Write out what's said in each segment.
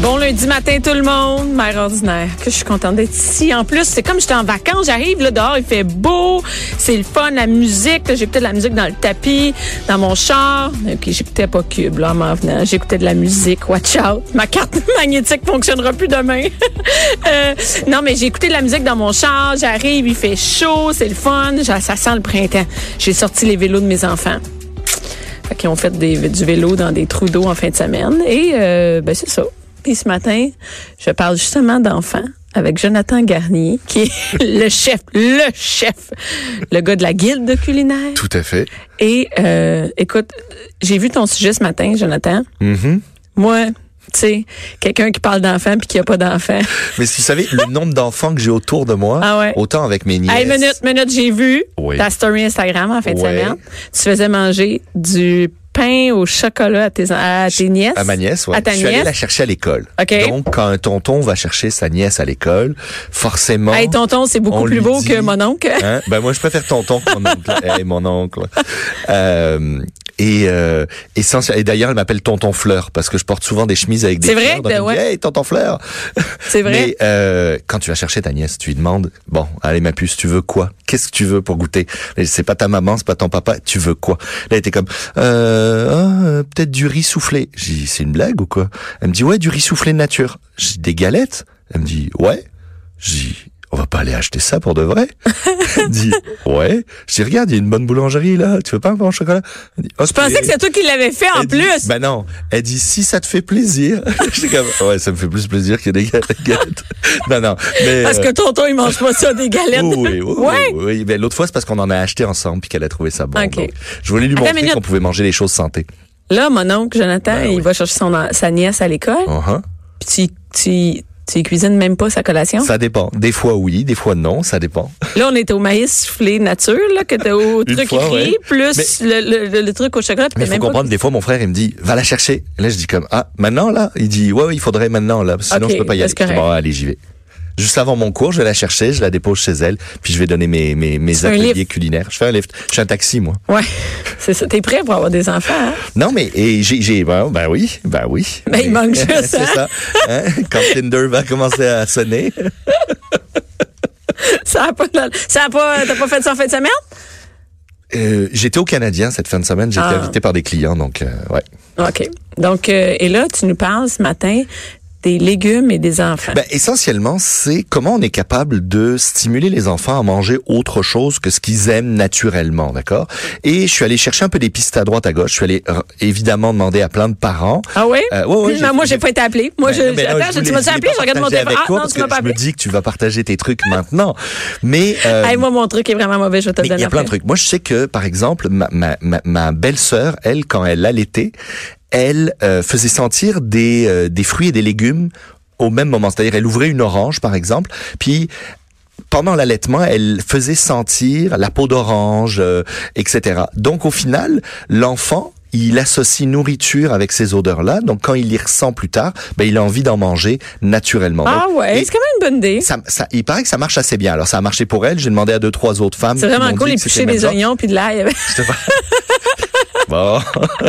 Bon lundi matin tout le monde, mère ordinaire. Que je suis contente d'être ici. En plus, c'est comme j'étais en vacances, j'arrive là dehors, il fait beau, c'est le fun, la musique. J'écoutais de la musique dans le tapis, dans mon char. Ok, j'écoutais pas Cube là en venant. J'écoutais de la musique. Watch out, ma carte magnétique fonctionnera plus demain. Euh, non, mais j'ai écouté de la musique dans mon char. J'arrive, il fait chaud, c'est le fun. Ça sent le printemps. J'ai sorti les vélos de mes enfants. Qu'ils ont fait du vélo dans des trous d'eau en fin de semaine. Et euh, ben c'est ça. Ce matin, je parle justement d'enfants avec Jonathan Garnier, qui est le chef, le chef, le gars de la guilde culinaire. Tout à fait. Et euh, écoute, j'ai vu ton sujet ce matin, Jonathan. Mhm. Moi, tu sais, quelqu'un qui parle d'enfants puis qui a pas d'enfants. Mais si vous savez, le nombre d'enfants que j'ai autour de moi, Ah ouais. autant avec mes nièces. Hey, minute, minute, j'ai vu Oui. ta story Instagram en fin de Ouais. semaine. Tu faisais manger du pain au chocolat à tes, à tes nièces? À ma nièce, ta je suis allé la chercher à l'école. OK. Donc, quand un tonton va chercher sa nièce à l'école, forcément. Hey, tonton, c'est beaucoup plus beau dit- que mon oncle. Hein? Ben moi je préfère tonton que mon oncle. Hey, mon oncle. Euh, et euh, essentiel- et d'ailleurs elle m'appelle tonton Fleur parce que je porte souvent des chemises avec des C'est vrai? fleurs. Donc, elle me Ouais. Hey tonton Fleur. C'est vrai. Mais euh, quand tu vas chercher ta nièce, tu lui demandes bon allez ma puce tu veux quoi? Qu'est-ce que tu veux pour goûter C'est pas ta maman, c'est pas ton papa. Tu veux quoi? Là elle était comme euh, ah, euh, peut-être du riz soufflé. J'ai dit c'est une blague ou quoi Elle me dit ouais du riz soufflé de nature. J'ai dit des galettes. Elle me dit ouais. J'ai pas aller acheter ça pour de vrai. Elle dit, ouais. Je dis, regarde, il y a une bonne boulangerie là. Tu veux pas un au chocolat? Elle dit, Je pensais que c'est toi qui l'avais fait en Elle dit, plus. Ben non. Elle dit, si ça te fait plaisir. J'étais comme, ouais, ça me fait plus plaisir que des galettes. non, non. Mais, Parce euh, que tonton, il mange pas ça, des galettes. oui, oui, oui, Ouais. oui, oui. Ben, l'autre fois, c'est parce qu'on en a acheté ensemble puis qu'elle a trouvé ça bon. Ok. Donc, je voulais lui Attends montrer qu'on pouvait manger les choses santé. Là, mon oncle, Jonathan, Ben il oui. va chercher son, sa nièce à l'école. Uh-huh. Puis tu, tu, tu cuisines même pas sa collation? Ça dépend. Des fois oui, des fois non, ça dépend. Là, on était au maïs soufflé nature, là, que t'as au truc fois, écrit, ouais. plus le, le, le, le truc au chocolat. Mais il faut même pas comprendre, des fois, mon frère, il me dit, va la chercher. Et là, je dis comme, ah, maintenant, là? Il dit, ouais, ouais, il faudrait maintenant, là. Sinon, Ok, je peux pas y aller. bon, allez, j'y vais. Juste avant mon cours, je vais la chercher, je la dépose chez elle, puis je vais donner mes, mes, ateliers culinaires. Je fais un lift. Je suis un taxi, moi. Ouais, c'est ça. T'es prêt pour avoir des enfants, hein? Non, mais, et j'ai, j'ai, ben, ben oui, ben oui. Ben, il Mais- manque juste, C'est hein? ça. Hein? Quand Tinder va commencer à sonner. Ça a pas, ça a pas, t'as pas fait ça en fin de semaine? Euh, j'étais au Canadien cette fin de semaine, j'ai été Ah. invité par des clients, donc, euh, ouais. OK. Donc, euh, et là, tu nous parles ce matin des légumes et des enfants. Ben, essentiellement, c'est comment on est capable de stimuler les enfants à manger autre chose que ce qu'ils aiment naturellement, d'accord? Et je suis allé chercher un peu des pistes à droite, à gauche. Je suis allé euh, évidemment demander à plein de parents. ah oui? Euh, ouais, ouais, moi, j'ai pas été appelé. Moi, je, Ben, non, attends, je tu voulais- m'as je appelé, je regarde mon téléphone. Ah, non, tu m'as pas je me appelé. dis que tu vas partager tes trucs maintenant. Mais euh, Hey, moi, mon truc est vraiment mauvais, je vais te le mais il donner y a plein de trucs. Moi, je sais que, par exemple, ma, ma, ma, ma belle-sœur, elle, quand elle allaitait, elle euh, faisait sentir des, euh, des fruits et des légumes au même moment. C'est-à-dire, elle ouvrait une orange, par exemple, puis pendant l'allaitement, elle faisait sentir la peau d'orange, euh, etc. Donc, au final, l'enfant il associe nourriture avec ces odeurs-là, donc quand il y ressent plus tard, ben il a envie d'en manger naturellement. Ah Donc, ouais, c'est quand même une bonne idée. ça, ça, il paraît que ça marche assez bien. Alors ça a marché pour elle. J'ai demandé à deux trois autres femmes. C'est vraiment cool, dit que éplucher c'était le des oignons puis de l'ail. Bon.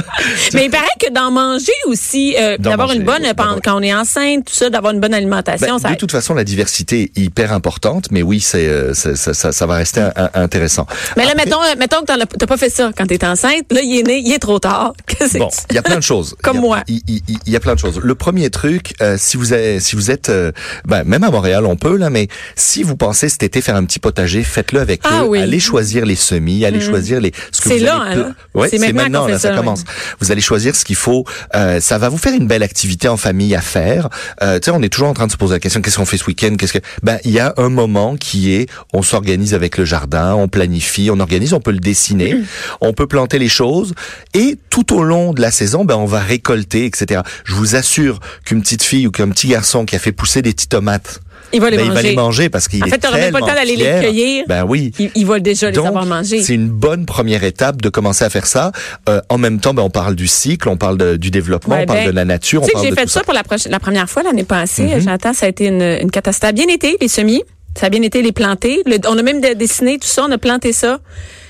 Mais il paraît que d'en manger aussi, euh, d'avoir une bonne, oui, quand on est enceinte, tout ça, d'avoir une bonne alimentation, Ben, ça de toute façon, la diversité est hyper importante, mais oui, c'est euh, ça, ça, ça, va rester un- intéressant. Mais là, Après, mettons, euh, mettons que t'as pas fait ça quand t'es enceinte. Là, il est né, il est trop tard. Bon, il y a plein de choses. Comme Il y a- moi. Il, il- il y a plein de choses. Le premier truc, euh, si vous êtes, si vous êtes, euh, ben, même à Montréal, on peut là, mais si vous pensez cet été faire un petit potager, faites-le avec Ah eux. oui. Allez choisir les semis, allez choisir les. ce que C'est là, hein, là. Ouais, C'est maintenant fait là, ça, ça commence. Vous allez choisir ce qu'il faut. Euh, ça va vous faire une belle activité en famille à faire. Euh, tu sais, on est toujours en train de se poser la question qu'est-ce qu'on fait ce week-end Qu'est-ce que Ben, il y a un moment qui est on s'organise avec le jardin, on planifie, on organise, on peut le dessiner, on peut planter les choses et tout au long de la saison, ben on va récolter, etc. Je vous assure qu'une petite fille ou qu'un petit garçon qui a fait pousser des petites tomates Il va les ben, il va manger. les manger parce qu'il En est fait, t'aurais même pas le temps d'aller les cueillir. Ben oui. Il, il va déjà les avoir mangés. c'est une bonne première étape de commencer à faire ça. Euh, en même temps, ben, on parle du cycle, on parle de- du développement, on parle ben, de la nature, Tu on sais que j'ai fait tout ça, ça. Pour la, première fois l'année passée. J'entends, ça a été une, une catastrophe. Ça a bien été, les semis. Ça a bien été les planter. Le- on a même de- dessiné tout ça, on a planté ça.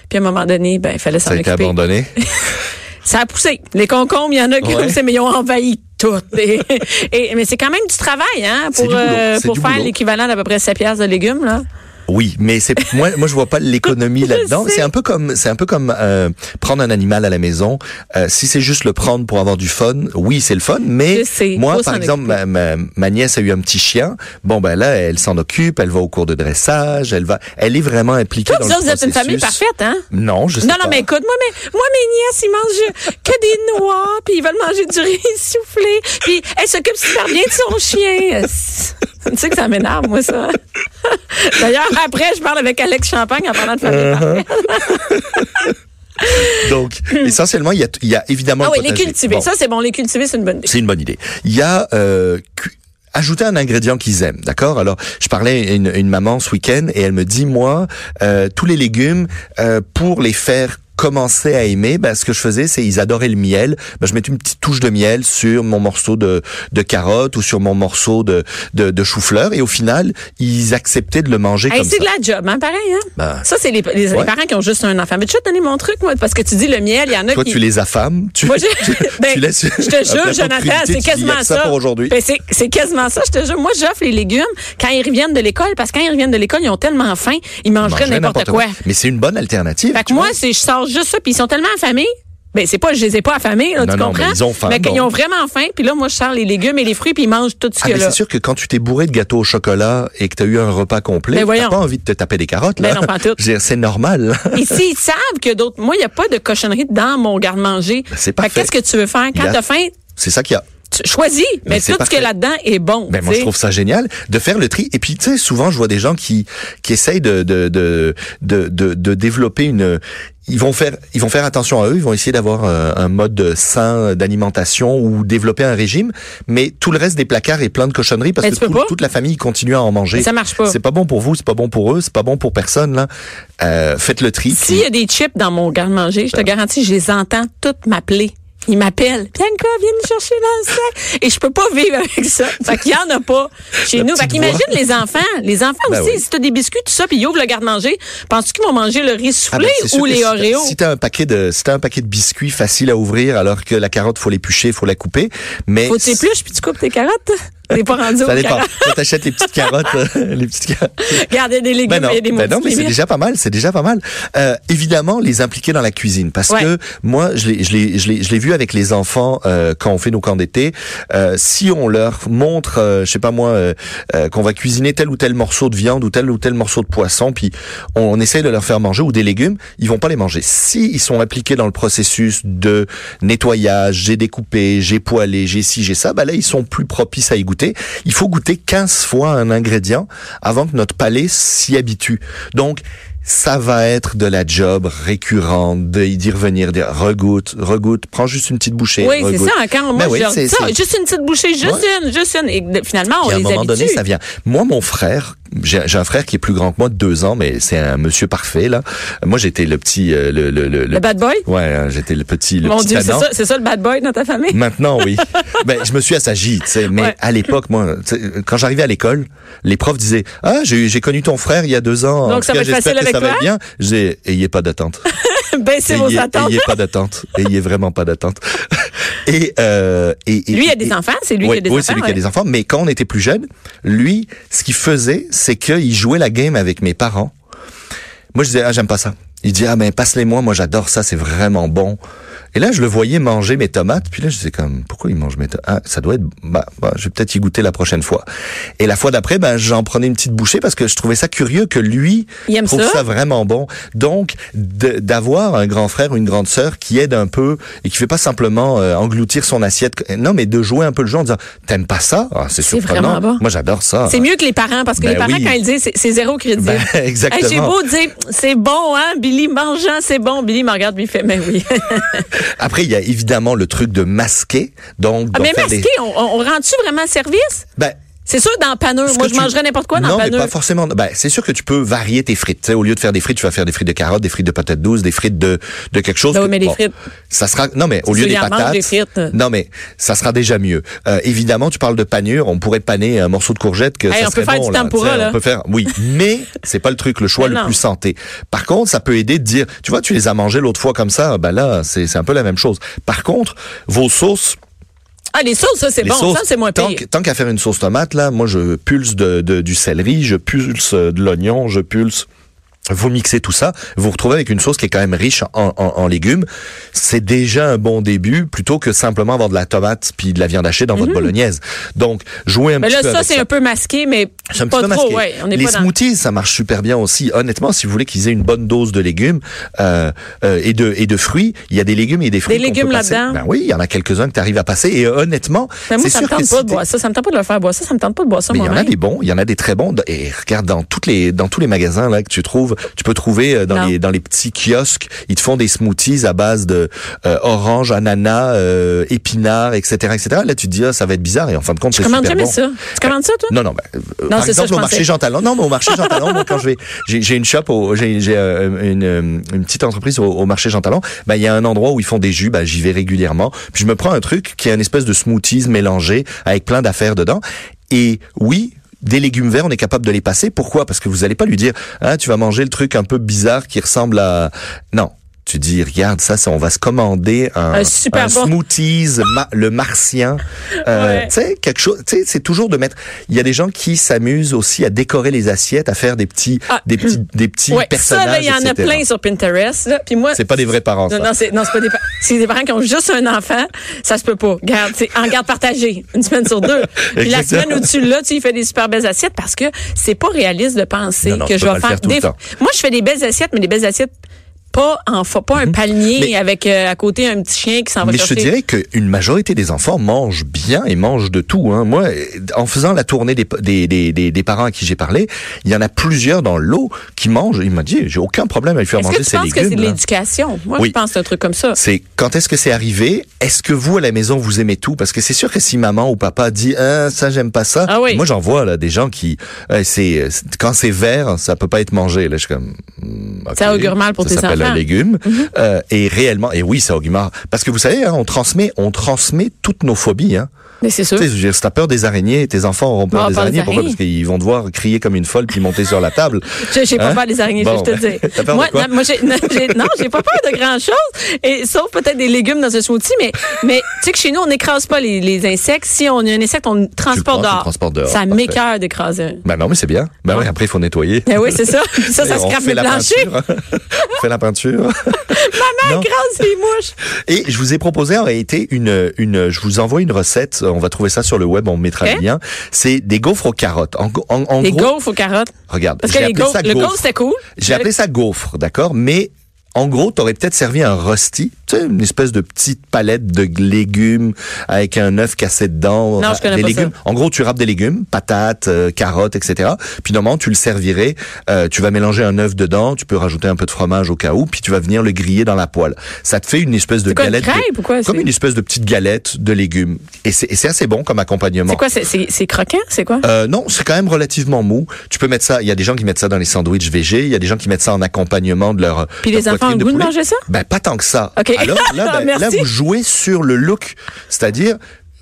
Puis à un moment donné, ben, il fallait s'en Ça a été abandonné. Ça a poussé. Les concombres, il y en a qui ont Ouais. poussé, mais ils ont envahi tout. Et, et- mais c'est quand même du travail, hein, pour, euh, pour faire l'équivalent d'à peu près 7 piastres de légumes, là. Oui, mais c'est moi moi je vois pas l'économie là-dedans. C'est un peu comme c'est un peu comme euh, prendre un animal à la maison. Euh, si c'est juste le prendre pour avoir du fun, oui c'est le fun. Mais moi faut par exemple ma, ma, ma nièce a eu un petit chien. Bon ben là elle s'en occupe, elle va au cours de dressage, elle va, elle est vraiment impliquée Toi, dans le vous êtes une famille parfaite, hein? Non, je sais Non, pas. non, mais écoute, moi, mes, moi, mes nièces, ils mangent que des noix, puis ils veulent manger du riz soufflé, puis elle s'occupe super bien de son chien. tu sais que ça m'énerve, moi, ça. D'ailleurs, après, je parle avec Alex Champagne en parlant de famille Uh-huh. parfaite. Donc essentiellement il y a il y a évidemment Ah le oui, les cultiver. Bon. Ça, c'est bon. Les cultiver, c'est une bonne idée. C'est une bonne idée. Il y a euh, ajouter un ingrédient qu'ils aiment, d'accord? Alors, je parlais à une, une maman ce week-end et elle me dit, moi, euh, tous les légumes, euh, pour les faire commencer à aimer, ben, ce que je faisais, c'est ils adoraient le miel. Ben, je mettais une petite touche de miel sur mon morceau de, de carotte ou sur mon morceau de, de, de chou-fleur et au final, ils acceptaient de le manger Hey, comme c'est de la job, hein, pareil, hein? Ben, ça, c'est les, les, parents qui ont juste un enfant. Mais tu vas te donner mon truc, moi, parce que tu dis le miel, il y en a Toi, qui... tu les affames, tu, Moi, je, tu, ben, tu laisses je te jure, Jonathan, c'est quasiment ça. pour aujourd'hui. Ben, c'est, quasiment ça, je te jure. Moi, j'offre les légumes quand ils reviennent de l'école, parce que quand ils reviennent de l'école, ils ont tellement faim, ils mangeraient n'importe quoi. Mais c'est une bonne alternative. Fait que tu moi, c'est, je sors juste ça, puis ils sont tellement affamés. Ben, c'est pas, je les ai pas affamés, là, Non, tu non, comprends? mais ils ont faim, Mais qu'ils bon. ont vraiment faim, puis là, moi, je sors les légumes et les fruits, puis ils mangent tout ce Ah, mais là. c'est sûr que quand tu t'es bourré de gâteau au chocolat et que tu as eu un repas complet, Ben t'as pas envie de te taper des carottes. Là. Ben non, pas tout. C'est normal. Et s'ils savent que d'autres, moi, il n'y a pas de cochonnerie dans mon garde-manger. Ben, c'est que parfait. Qu'est-ce que tu veux faire? Quand a- t'as faim, C'est ça qu'il y a. choisis, mais, tout ce qu'il y a parfait. là-dedans est bon. Ben, moi, je trouve ça génial de faire le tri. Et puis, tu sais, souvent, je vois des gens qui, qui essayent de, de, de, de, de, de développer une, ils vont faire, ils vont faire attention à eux, ils vont essayer d'avoir euh, un mode sain d'alimentation ou développer un régime, mais tout le reste des placards est plein de cochonneries parce que tout- toute la famille continue à en manger. Mais ça marche pas. C'est pas bon pour vous, c'est pas bon pour eux, c'est pas bon pour personne, là. Euh, faites le tri. S'il y a des chips dans mon garde-manger, je te garantis, je les entends toutes m'appeler. Ils m'appellent. Bianca, viens nous chercher dans le sac. Et je peux pas vivre avec ça. Fait qu'il y en a pas chez nous. Fait qu'imagine les enfants. Les enfants Ben aussi, oui. si t'as des biscuits, tout ça, puis ils ouvrent le garde-manger, penses-tu qu'ils vont manger le riz Ah soufflé ben, sûr ou les Oreos? Si t'as un paquet de, si t'as un paquet de biscuits facile à ouvrir, alors que la carotte faut l'éplucher, faut la couper, mais Faut que puis tu coupes tes carottes? T'es pas rendu ça dépend. Quand t'achètes les petites carottes, euh, les petites carottes. Regarde, il y a des légumes, Ben non, a des ben non, mais c'est déjà pas mal, c'est déjà pas mal. Euh, évidemment, les impliquer dans la cuisine, parce Ouais. que moi, je l'ai, je l'ai, je l'ai, je l'ai vu avec les enfants euh, quand on fait nos camps d'été. Euh, si on leur montre, euh, je sais pas moi, euh, qu'on va cuisiner tel ou tel morceau de viande ou tel ou tel morceau de poisson, puis on, on essaye de leur faire manger ou des légumes, ils vont pas les manger. Si ils sont impliqués dans le processus de nettoyage, j'ai découpé, j'ai poêlé, j'ai ci, j'ai ça, bah là ils sont plus propices à y goûter. Il faut goûter 15 fois un ingrédient avant que notre palais s'y habitue. Donc ça va être de la job récurrente, de d'y revenir, dire regoute, regoute, prends juste une petite bouchée. Oui, c'est ça. Quand moi, Ben oui, je ça, juste une petite bouchée, juste Ouais. une, juste une. Et de- finalement, on Puis à un moment habitue. donné, ça vient. Moi, mon frère, j'ai un frère qui est plus grand que moi de deux ans, mais c'est un monsieur parfait là. Moi, j'étais le petit, euh, le, le, le, Le bad boy? Ouais, hein, j'étais le petit, le Mon petit Dieu, c'est ça, ça le bad boy dans ta famille? Maintenant, oui. ben, je me suis assagi, tu sais. Mais Ouais. à l'époque, moi, quand j'arrivais à l'école, les profs disaient Ah, j'ai connu ton frère il y a deux ans. Donc, ça va être facile j'espère que avec ça va toi? être bien. J'ai ayez pas d'attente. Baissez vos attentes. ayez pas d'attente. Ayez vraiment pas d'attente. Et, euh, et, et- Lui, il a des et- enfants, c'est lui oui, qui a des oui, enfants. c'est lui qui a des enfants. Mais quand on était plus jeune, lui, ce qu'il faisait, c'est qu'il jouait la game avec mes parents. Moi, je disais, ah, j'aime pas ça. Il dit, ah, ben, passe-les-moi. Moi, j'adore ça. C'est vraiment bon. Et là, je le voyais manger mes tomates. Puis là, je disais comme, pourquoi il mange mes tomates Ah, ça doit être, bah, bah, je vais peut-être y goûter la prochaine fois. Et la fois d'après, ben, j'en prenais une petite bouchée parce que je trouvais ça curieux que lui Il aime trouve ça? ça vraiment bon. Donc, d'avoir un grand frère ou une grande sœur qui aide un peu et qui fait pas simplement euh, engloutir son assiette. Non, mais de jouer un peu le jeu en disant, t'aimes pas ça? Ah, C'est C'est surprenant. vraiment bon. Moi, j'adore ça. C'est mieux que les parents parce que Ben les parents, oui. quand ils disent, c'est- zéro crédit. Ben, exactement. Hey, J'ai beau dire, c'est bon, hein, Billy, mangeant, c'est bon. Billy me regarde, il fait, mais oui. Après, il y a évidemment le truc de masquer. Donc, Ah, mais des- on, on, on rend-tu vraiment service? Ben, C'est sûr, dans paneux. Ce Moi, je tu- mangerais n'importe quoi dans non, paneux. mais pas forcément. Ben, c'est sûr que tu peux varier tes frites. Tu sais, au lieu de faire des frites, tu vas faire des frites de carottes, des frites de patates douces, des frites de, de quelque chose. Que- mais les frites- Ça sera, non, mais au lieu des patates. des frites. Non, mais ça sera déjà mieux. Euh, évidemment, tu parles de panure. On pourrait paner un morceau de courgette que Hey, ça on peut faire bon, du tempura, là. On peut faire, oui. Mais c'est pas le truc, le choix le non. plus santé. Par contre, ça peut aider de dire, tu vois, tu les as mangés l'autre fois comme ça. Ben là, c'est, c'est un peu la même chose. Par contre, vos sauces, Ah, les sauces, ça, c'est bon. sauces, Ça, c'est moins pire. Tant qu'à faire une sauce tomate, là, moi, je pulse de, de- du céleri, je pulse euh, de l'oignon, je pulse. Vous mixez tout ça, vous vous retrouvez avec une sauce qui est quand même riche en, en- en légumes. C'est déjà un bon début, plutôt que simplement avoir de la tomate puis de la viande hachée dans votre bolognaise. Donc, jouez un Mhm. Mais petit là, peu ça, c'est un peu masqué, mais pas petit peu trop, masqué. ouais. On n'est les pas dans... smoothies, ça marche super bien aussi. Honnêtement, si vous voulez qu'ils aient une bonne dose de légumes euh, euh, et de et de fruits, il y a des légumes et des fruits. Des légumes là-dedans? Ben oui, il y en a quelques-uns que tu arrives à passer. Et honnêtement, Mais moi, c'est ça me sûr que tente pas de boire ça. Ça me tente pas de le faire boire ça. Ça me tente pas de boire ça, mais il y en a moi-même. des bons, il y en a des très bons. Et regarde dans toutes les dans tous les magasins là que tu trouves, tu peux trouver euh, dans Non. les dans les petits kiosques, ils te font des smoothies à base de euh, orange, ananas, euh, épinards, etc., etc. Là, tu te dis ah, ça va être bizarre et en fin de compte, c'est super jamais bon. ça? Tu commandes ça, toi? Non, non, ben, euh, Non, par c'est ça, exemple, je au pensais. marché Jean Talon. Non, mais au marché Jean Talon, moi, quand je vais, j'ai une shop, j'ai j'ai, euh, une, une petite entreprise au, au marché Jean Talon. Ben, il y a un endroit où ils font des jus, ben, j'y vais régulièrement. Puis je me prends un truc qui est une espèce de smoothies mélangé avec plein d'affaires dedans. Et oui, des légumes verts, on est capable de les passer. Pourquoi? Parce que vous allez pas lui dire, ah, tu vas manger le truc un peu bizarre qui ressemble à... Non. Tu dis, regarde, ça, c'est- on va se commander un, Un super bon- smoothies, ma- le martien. Euh, Ouais. Tu sais, quelque chose, tu sais, c'est toujours de mettre, il y a des gens qui s'amusent aussi à décorer les assiettes, à faire des petits, Ah. des petits, des petits Ouais, ça, personnages, il y en a plein sur Pinterest. Là. Puis moi, C'est pas des vrais parents, ça. Non, non, c'est non, c'est pas des, c'est des parents qui ont juste un enfant. Ça se peut pas. Garde, c'est en garde partagée, une semaine sur deux. Puis la semaine au-dessus là, tu y fais des super belles assiettes parce que c'est pas réaliste de penser Non, non, que tu je vais faire, des. Moi, je fais des belles assiettes, mais des belles assiettes pas en pas un palmier Mhm. Mais- avec euh, à côté un petit chien qui s'en va Mais je te dirais qu'une majorité des enfants mangent bien et mangent de tout. Hein. Moi, en faisant la tournée des, des, des, des, parents à qui j'ai parlé, il y en a plusieurs dans l'eau qui mangent. Il m'a dit, j'ai aucun problème à lui faire Est-ce manger que tu ses penses que c'est légumes. de l'éducation? Moi, Oui. je pense un truc comme ça. C'est quand est-ce que c'est arrivé? Est-ce que vous à la maison vous aimez tout? Parce que c'est sûr que si maman ou papa dit ah, ça j'aime pas ça, Ah oui. moi j'en vois là des gens qui euh, c'est quand c'est vert ça peut pas être mangé. Là je suis comme hmm, ok. Ça augure mal pour ça tes s'appelle enfants. un légume Mhm. Euh, et réellement et oui ça mal parce que vous savez hein, on transmet on transmet toutes nos phobies. Hein. Mais c'est sûr. Tu sais, si t'as peur des araignées, tes enfants auront peur Ah, des peur des araignées. Pourquoi. Parce qu'ils vont devoir crier comme une folle puis monter sur la table. Je- J'ai pas Hein? peur des araignées, Bon, je te le ben, t'as peur de moi, quoi? non, moi, j'ai, non, j'ai, pas peur de grand chose, et sauf peut-être des légumes dans un smoothie, mais, mais tu sais que chez nous, on n'écrase pas les, les insectes. Si on a un insecte, on le transporte le dehors. Ça m'écœure d'écraser un. Ben non mais c'est bien. Ben oui après il faut nettoyer. Ben oui, c'est ça. Ça, ça mes la planchers. peinture. on fait la peinture. Non? Écrase les mouches. Et je vous ai proposé en réalité une, une, je vous envoie une recette. On va trouver ça sur le web, on mettra Ok. le lien. C'est des gaufres aux carottes. En, en, en Les gros, gaufres aux carottes? regarde, Parce que j'ai les appelé gaufres, ça le gaufre. c'était cool. J'ai appelé ça gaufre, d'accord, mais en gros, t'aurais peut-être servi un rosti, une espèce de petite palette de légumes avec un œuf cassé dedans. Non, je connais des pas légumes. En gros, tu râpes des légumes, patates, euh, carottes, etc. Puis normalement, tu le servirais. euh, tu vas mélanger un œuf dedans. Tu peux rajouter un peu de fromage au cas où. Puis tu vas venir le griller dans la poêle. Ça te fait une espèce de une galette. de- crêpe ou quoi, Comme une espèce de petite galette de légumes. Et c'est assez bon comme accompagnement. C'est quoi, c'est, croquant? C'est quoi? Euh, non, c'est quand même relativement mou. Tu peux mettre ça. Il y a des gens qui mettent ça dans les sandwichs végé. Il y a des gens qui mettent ça en accompagnement de leur. Puis leur les enfants ont le goût de manger ça? Ben pas tant que ça. Alors là, ben, Merci. là vous jouez sur le look, c'est-à-dire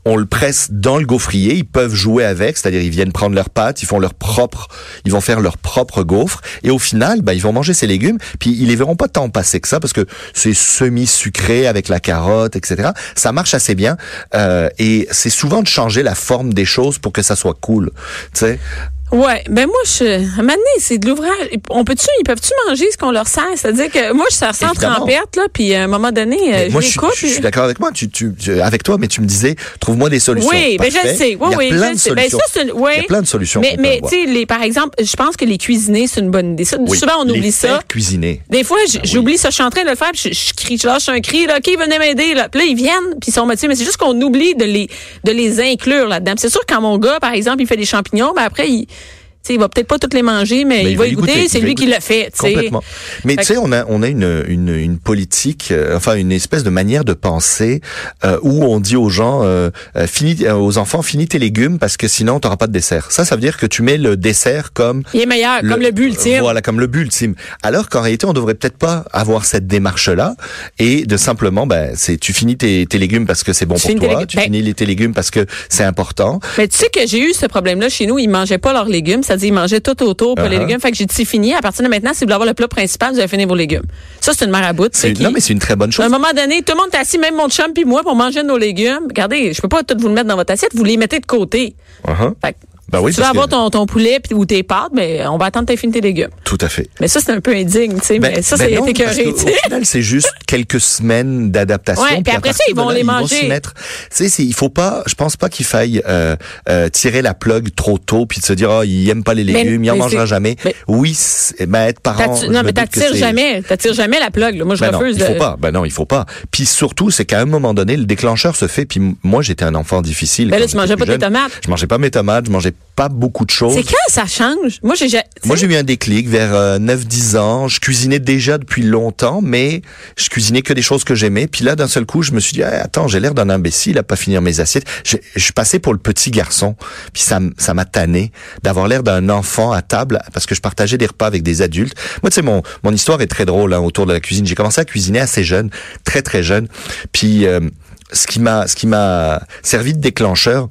on le presse dans le gaufrier, ils peuvent jouer avec, c'est-à-dire ils viennent prendre leurs pâtes, ils font leur propre, ils vont faire leur propre gaufre, et au final, ben, ils vont manger ces légumes, puis ils les verront pas tant passer que ça, parce que c'est semi-sucré avec la carotte, etc. Ça marche assez bien, euh, et c'est souvent de changer la forme des choses pour que ça soit cool, tu sais. Ouais, ben moi, je, à un moment donné, c'est de l'ouvrage. On peut-tu, ils peuvent-tu manger ce qu'on leur sert? C'est-à-dire que moi, je sers ça en Évidemment. trempette, là, puis à un moment donné, euh, Mais je moi, les je, suis- je d'accord avec moi. Tu, tu, avec toi, mais tu me disais, trouve-moi des solutions. Oui, ben je le sais. Oui, Il y a oui, plein je de le sais. Ben, solutions. ça, c'est une- oui. Il y a plein de solutions. Mais, mais tu sais, les, par exemple, je pense que les cuisiner, c'est une bonne idée. Ça, Oui. Souvent, on Les oublie ça. cuisiner. Des fois, oui. j'oublie ça, je suis en train de le faire, puis je, je crie, je lâche un cri, là, OK, venez m'aider, là. Puis là, ils viennent, puis ils sont motivés, mais c'est juste qu'on oublie de les, de les inclure là-dedans. C'est sûr, quand mon gars, par exemple, il fait des champignons, ben après, il, tu sais, il va peut-être pas toutes les manger, mais, Mais il va y goûter, c'est lui qui l'a fait, tu sais. Complètement. Mais tu sais, on a on a une une, une politique, euh, enfin une espèce de manière de penser euh, où on dit aux gens, euh, euh, finis, euh, aux enfants, finis tes légumes parce que sinon t'auras pas de dessert. Ça, ça veut dire que tu mets le dessert comme Il est meilleur, comme le but ultime. Voilà, comme le but ultime. Alors qu'en réalité, on devrait peut-être pas avoir cette démarche-là et de simplement, ben, c'est tu finis tes, tes légumes parce que c'est bon Tu pour toi, tu Ben- finis tes légumes parce que c'est important. Mais tu sais que j'ai eu ce problème-là chez nous. Ils mangeaient pas leurs légumes. Ils mangeaient tout autour, pas les Uh-huh. légumes. Fait que j'ai dit, c'est fini. À partir de maintenant, si vous voulez avoir le plat principal, vous allez finir vos légumes. Ça, c'est une qu'il- non, mais c'est une très bonne À chose. un moment donné, tout le monde est assis, même mon chum puis moi, pour manger nos légumes. Regardez, je peux pas tout vous le mettre dans votre assiette. Vous les mettez de côté. Uh-huh. Fait que, Ben oui, tu vas parce avoir que- ton, ton poulet puis, ou tes pâtes, mais on va attendre que tu fini tes légumes. Tout à fait. Mais ça, c'est un peu indigne, tu sais. Ben- mais ça, ben c'est non, parce écœuré, tu sais. Au final, c'est juste quelques semaines d'adaptation. Ouais, puis après ça, ils vont là, les Ils vont manger. s'y mettre. Tu sais, il faut pas, je pense pas qu'il faille euh, euh, tirer la plug trop tôt puis de se dire, oh, il aime pas les Mais- légumes, il en mais mangera jamais. mais- oui, c'est- ben, être parent. Non, mais que t'attires jamais. T'attires jamais la plug, là. Moi, je Ben non, refuse il faut de. pas. Ben non, il faut pas. Puis surtout, c'est qu'à un moment donné, le déclencheur se fait. Puis moi, j'étais un enfant difficile. Ben là, tu mangeais pas tes tomates. Je mangeais pas mes tomates. Je mangeais pas beaucoup de choses. C'est quand ça change? Moi, j'ai. j'ai- Moi, j'ai eu un déclic vers euh, 9-10 ans. Je cuisinais déjà depuis longtemps, mais je cuisinais que des choses que j'aimais. Puis là, d'un seul coup, je me suis dit, Ah, attends, j'ai l'air d'un imbécile à pas finir mes assiettes. Je, je passais pour le petit garçon. Puis ça, ça m'a tanné d'avoir l'air d'un enfant à table parce que je partageais des repas avec des adultes. Moi, tu sais, mon, mon histoire est très drôle hein, autour de la cuisine. J'ai commencé à cuisiner assez jeune, très très jeune. Puis euh, ce qui m'a, ce qui m'a servi de déclencheur,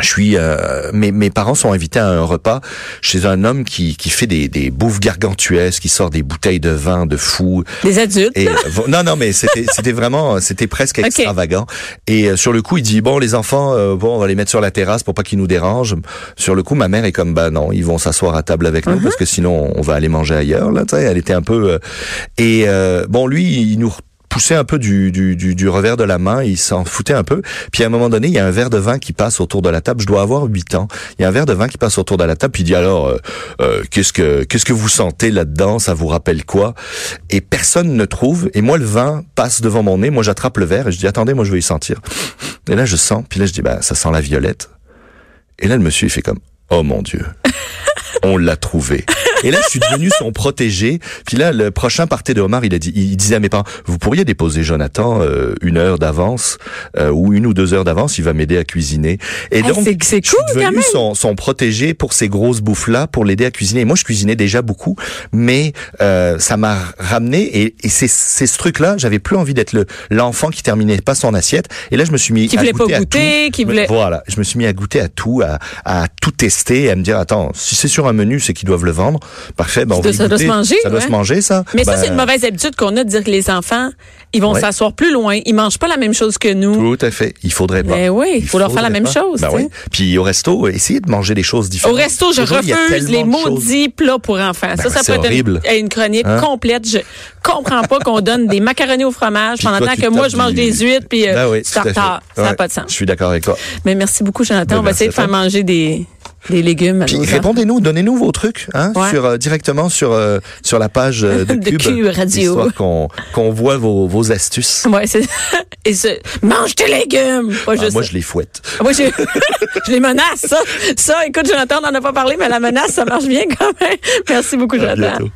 je suis, euh, mes, mes parents sont invités à un repas chez un homme qui, qui fait des, des bouffes gargantuesques, qui sort des bouteilles de vin de fou. Des adultes? Et euh, non, non, mais c'était, c'était vraiment, c'était presque extravagant. Et euh, sur le coup, il dit bon, les enfants, euh, bon, on va les mettre sur la terrasse pour pas qu'ils nous dérangent. Sur le coup, ma mère est comme bah non, ils vont s'asseoir à table avec nous parce que sinon on va aller manger ailleurs. Là, tu sais, elle était un peu. euh, et euh, bon, lui, il nous poussait un peu du, du, du, du revers de la main, il s'en foutait un peu. Puis à un moment donné, il y a un verre de vin qui passe autour de la table. Je dois avoir 8 ans. Il y a un verre de vin qui passe autour de la table. Puis il dit alors, euh, euh, qu'est-ce que qu'est-ce que vous sentez là-dedans? Ça vous rappelle quoi? Et personne ne trouve. Et moi, le vin passe devant mon nez. Moi, j'attrape le verre et je dis attendez, moi, je veux y sentir. Et là, je sens. Puis là, je dis bah ça sent la violette. Et là, le monsieur, il fait comme oh mon dieu. On l'a trouvé. Et là, je suis devenu son protégé. Puis là, le prochain partait de Omar, il a dit, il disait à mes parents, vous pourriez déposer Jonathan euh, une heure d'avance euh, ou une ou deux heures d'avance, il va m'aider à cuisiner. Et Hey, donc, c'est- c'est je suis devenu son, son protégé pour ces grosses bouffes-là, pour l'aider à cuisiner. Et moi, je cuisinais déjà beaucoup, mais euh, ça m'a ramené. Et, et c'est c'est ce truc-là, j'avais plus envie d'être le l'enfant qui terminait pas son assiette. Et là, je me suis mis Qui à voulait pas goûter à goûter, tout. qui voulait- Voilà, je me suis mis à goûter à tout, à, à tout tester, à me dire attends, si c'est sur un menu, c'est qu'ils doivent le vendre. Parfait, ben on Ça va doit- se manger, Ça doit se manger, ça. Mais ça, Ben, c'est une mauvaise habitude qu'on a de dire que les enfants, ils vont Ouais. s'asseoir plus loin, ils mangent pas la même chose que nous. Tout à fait. Il faudrait pas. Ben oui, il faut leur faire la même pas. chose, Ben oui. Puis au resto, essayez de manger des choses Au différentes. resto, je refuse les maudits plats pour enfants. Ben ça, ça peut être horrible. une, une chronique Hein? complète. Je comprends pas qu'on donne des macaronis au fromage pendant toi, que moi, je mange du- des huîtres puis euh, oui, du tartare. Ça n'a Ouais. pas de sens. Je suis d'accord avec toi. Mais merci beaucoup, Jonathan. Ben, On va essayer de faire manger des, des légumes Puis répondez-nous, donnez-nous vos trucs, hein, Ouais. sur euh, directement sur euh, sur la page euh, de, De Cube, Radio. qu'on qu'on voit vos vos astuces. Ouais, c'est et ce, mange tes légumes. Pas Ah, juste moi, je les fouette. Moi, je, je les menace, ça. Ça, écoute, Jonathan, on n'en a pas parlé, mais la menace, ça marche bien quand même. Merci beaucoup, À Jonathan. bientôt.